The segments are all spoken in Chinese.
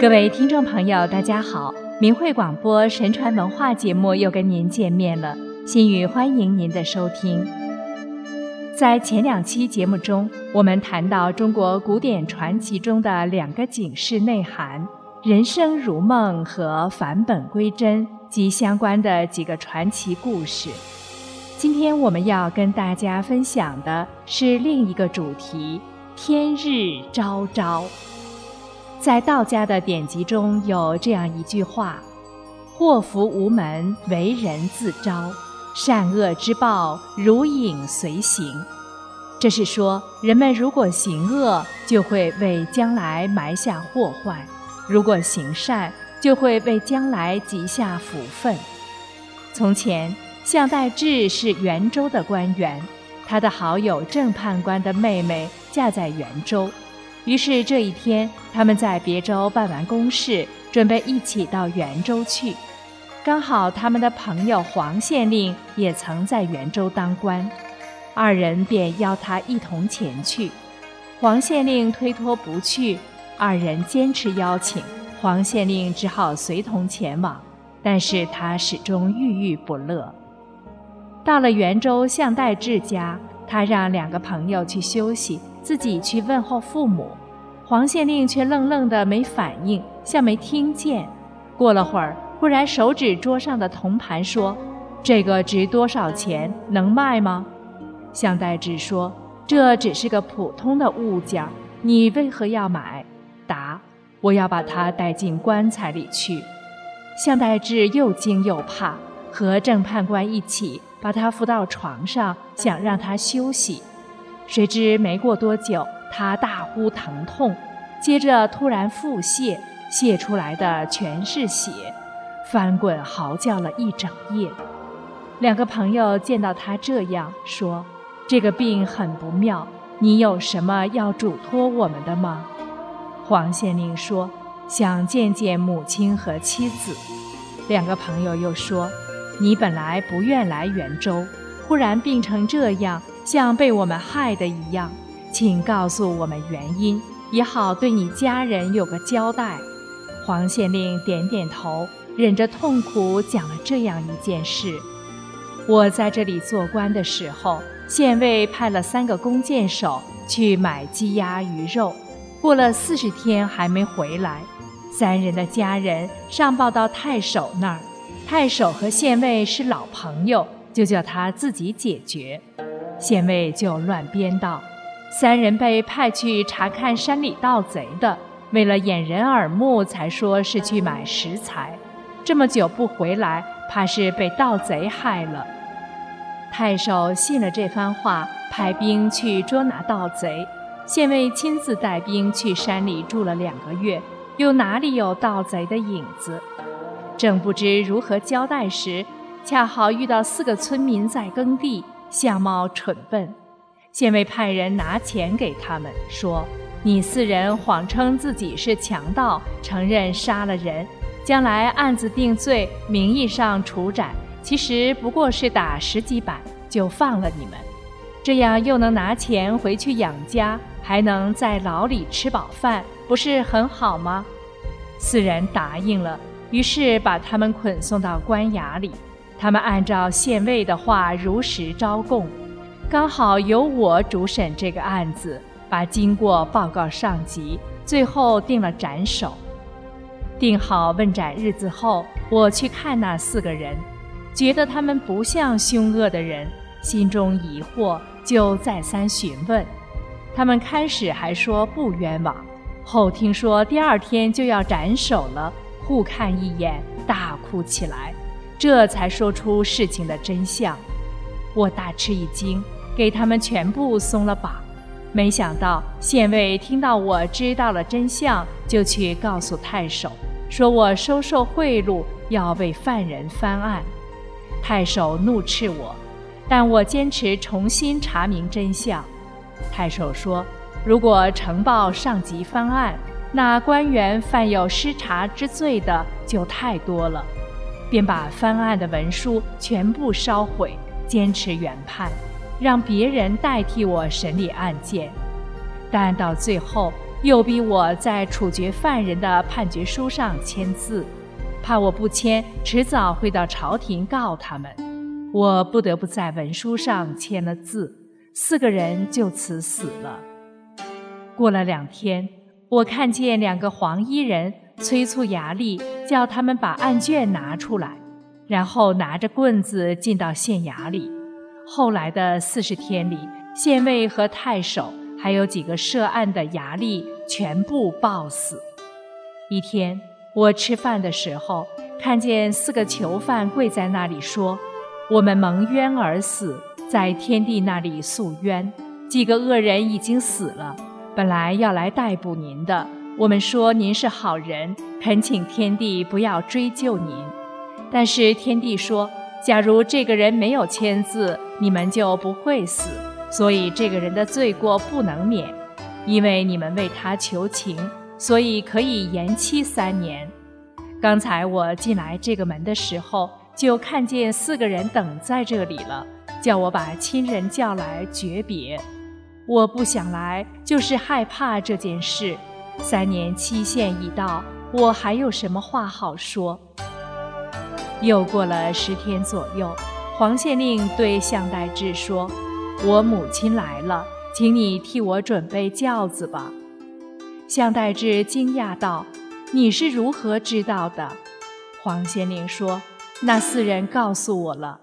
各位听众朋友，大家好！明慧广播神传文化节目又跟您见面了，心语欢迎您的收听。在前两期节目中，我们谈到中国古典传奇中的两个警示内涵：人生如梦和返本归真及相关的几个传奇故事。今天我们要跟大家分享的是另一个主题——天日昭昭。在道家的典籍中有这样一句话：“祸福无门，为人自招；善恶之报，如影随形。”这是说，人们如果行恶，就会为将来埋下祸患；如果行善，就会为将来积下福分。从前，向代志是袁州的官员，他的好友郑判官的妹妹嫁在袁州。于是这一天，他们在别州办完公事，准备一起到袁州去。刚好他们的朋友黄县令也曾在袁州当官，二人便邀他一同前去。黄县令推脱不去，二人坚持邀请，黄县令只好随同前往。但是他始终郁郁不乐。到了袁州向代志家，他让两个朋友去休息。自己去问候父母，黄县令却愣愣的没反应，像没听见。过了会儿，忽然手指桌上的铜盘说：“这个值多少钱？能卖吗？”向代志说：“这只是个普通的物件，你为何要买？”答：“我要把它带进棺材里去。”向代志又惊又怕，和正判官一起把他扶到床上，想让他休息。谁知没过多久，他大呼疼痛，接着突然腹泻，泻出来的全是血，翻滚嚎叫了一整夜。两个朋友见到他这样，说：“这个病很不妙，你有什么要嘱托我们的吗？”黄县令说：“想见见母亲和妻子。”两个朋友又说：“你本来不愿来袁州，忽然病成这样。”像被我们害的一样，请告诉我们原因，也好对你家人有个交代。黄县令点点头，忍着痛苦讲了这样一件事：我在这里做官的时候，县尉派了三个弓箭手去买鸡鸭鱼肉，过了四十天还没回来。三人的家人上报到太守那儿，太守和县尉是老朋友，就叫他自己解决。县尉就乱编道：三人被派去查看山里盗贼的，为了掩人耳目，才说是去买食材。这么久不回来，怕是被盗贼害了。太守信了这番话，派兵去捉拿盗贼。县尉亲自带兵去山里住了两个月，又哪里有盗贼的影子？正不知如何交代时，恰好遇到四个村民在耕地。相貌蠢笨，县尉派人拿钱给他们，说：“你四人谎称自己是强盗，承认杀了人，将来案子定罪，名义上处斩，其实不过是打十几板就放了你们。这样又能拿钱回去养家，还能在牢里吃饱饭，不是很好吗？”四人答应了，于是把他们捆送到官衙里。他们按照县尉的话如实招供，刚好由我主审这个案子，把经过报告上级，最后定了斩首。定好问斩日子后，我去看那四个人，觉得他们不像凶恶的人，心中疑惑，就再三询问。他们开始还说不冤枉，后听说第二天就要斩首了，互看一眼，大哭起来。这才说出事情的真相，我大吃一惊，给他们全部松了绑。没想到县尉听到我知道了真相，就去告诉太守，说我收受贿赂，要为犯人翻案。太守怒斥我，但我坚持重新查明真相。太守说，如果呈报上级翻案，那官员犯有失察之罪的就太多了。便把翻案的文书全部烧毁，坚持原判，让别人代替我审理案件。但到最后，又逼我在处决犯人的判决书上签字，怕我不签，迟早会到朝廷告他们。我不得不在文书上签了字，四个人就此死了。过了两天，我看见两个黄衣人催促衙吏，叫他们把案卷拿出来，然后拿着棍子进到县衙里。后来的四十天里，县尉和太守。还有几个涉案的衙吏全部暴死。一天，我吃饭的时候，看见四个囚犯跪在那里说：“我们蒙冤而死，在天帝那里诉冤。几个恶人已经死了，本来要来逮捕您的。我们说您是好人，恳请天帝不要追究您。但是天帝说，假如这个人没有签字，你们就不会死。”所以这个人的罪过不能免，因为你们为他求情，所以可以延期三年。刚才我进来这个门的时候，就看见四个人等在这里了，叫我把亲人叫来诀别。我不想来，就是害怕这件事。三年期限已到，我还有什么话好说？又过了十天左右，黄县令对向代志说。我母亲来了，请你替我准备轿子吧。向代志惊讶道：“你是如何知道的？”黄县令说：“那四人告诉我了。”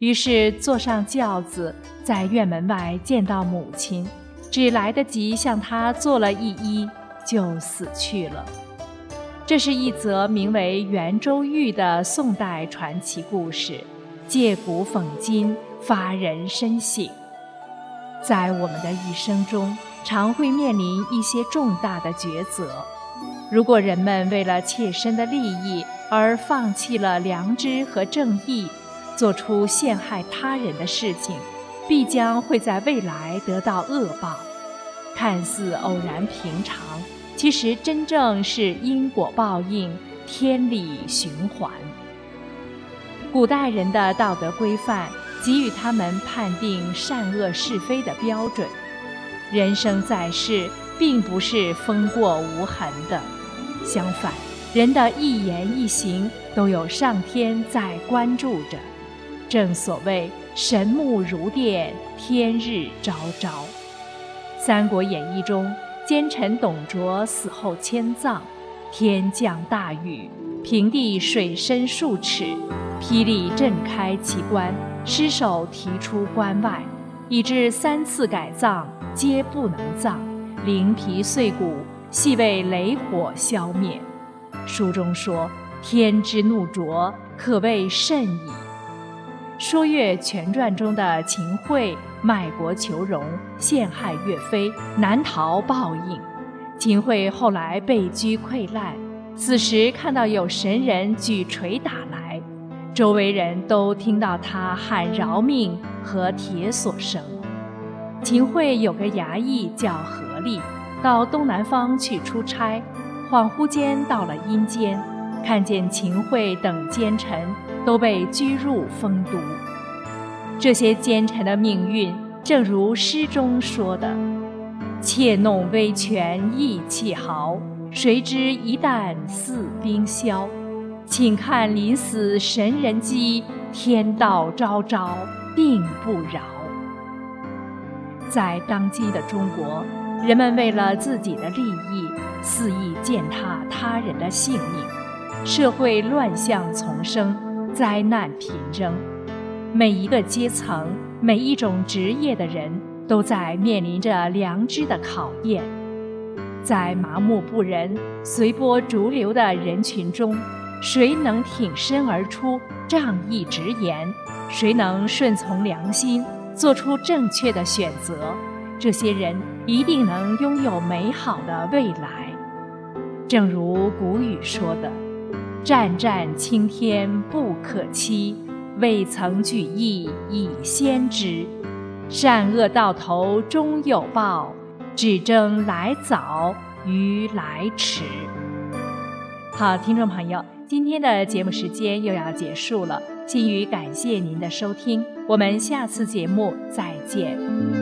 于是坐上轿子，在院门外见到母亲，只来得及向她做了一揖，就死去了。这是一则名为圆周玉的宋代传奇故事，借古讽今。发人深省。在我们的一生中，常会面临一些重大的抉择。如果人们为了切身的利益而放弃了良知和正义，做出陷害他人的事情，必将会在未来得到恶报。看似偶然平常，其实真正是因果报应，天理循环。古代人的道德规范。给予他们判定善恶是非的标准。人生在世，并不是风过无痕的，相反，人的一言一行都有上天在关注着。正所谓“神目如电，天日昭昭”。《三国演义》中，奸臣董卓死后迁葬，天降大雨，平地水深数尺，霹雳震开其棺。尸首提出关外，以致三次改葬皆不能葬，灵皮碎骨，系为雷火消灭。书中说：“天之怒灼，可谓甚矣。”《说岳全传》中的秦桧卖国求荣，陷害岳飞，难逃报应。秦桧后来被拘溃烂，此时看到有神人举锤打来。周围人都听到他喊饶命和铁锁声。秦桧有个衙役叫何力，到东南方去出差，恍惚间到了阴间，看见秦桧等奸臣都被拘入丰都。这些奸臣的命运，正如诗中说的：“窃弄威权意气豪，谁知一旦似冰消。”请看临死神人机，天道昭昭，定不饶。在当今的中国，人们为了自己的利益，肆意践踏他人的性命，社会乱象丛生，灾难频仍。每一个阶层、每一种职业的人，都在面临着良知的考验。在麻木不仁、随波逐流的人群中。谁能挺身而出，仗义直言？谁能顺从良心，做出正确的选择？这些人一定能拥有美好的未来。正如古语说的：“战战青天不可欺，未曾举义以先知。善恶到头终有报，只争来早与来迟。”好，听众朋友。今天的节目时间又要结束了，心语感谢您的收听，我们下次节目再见。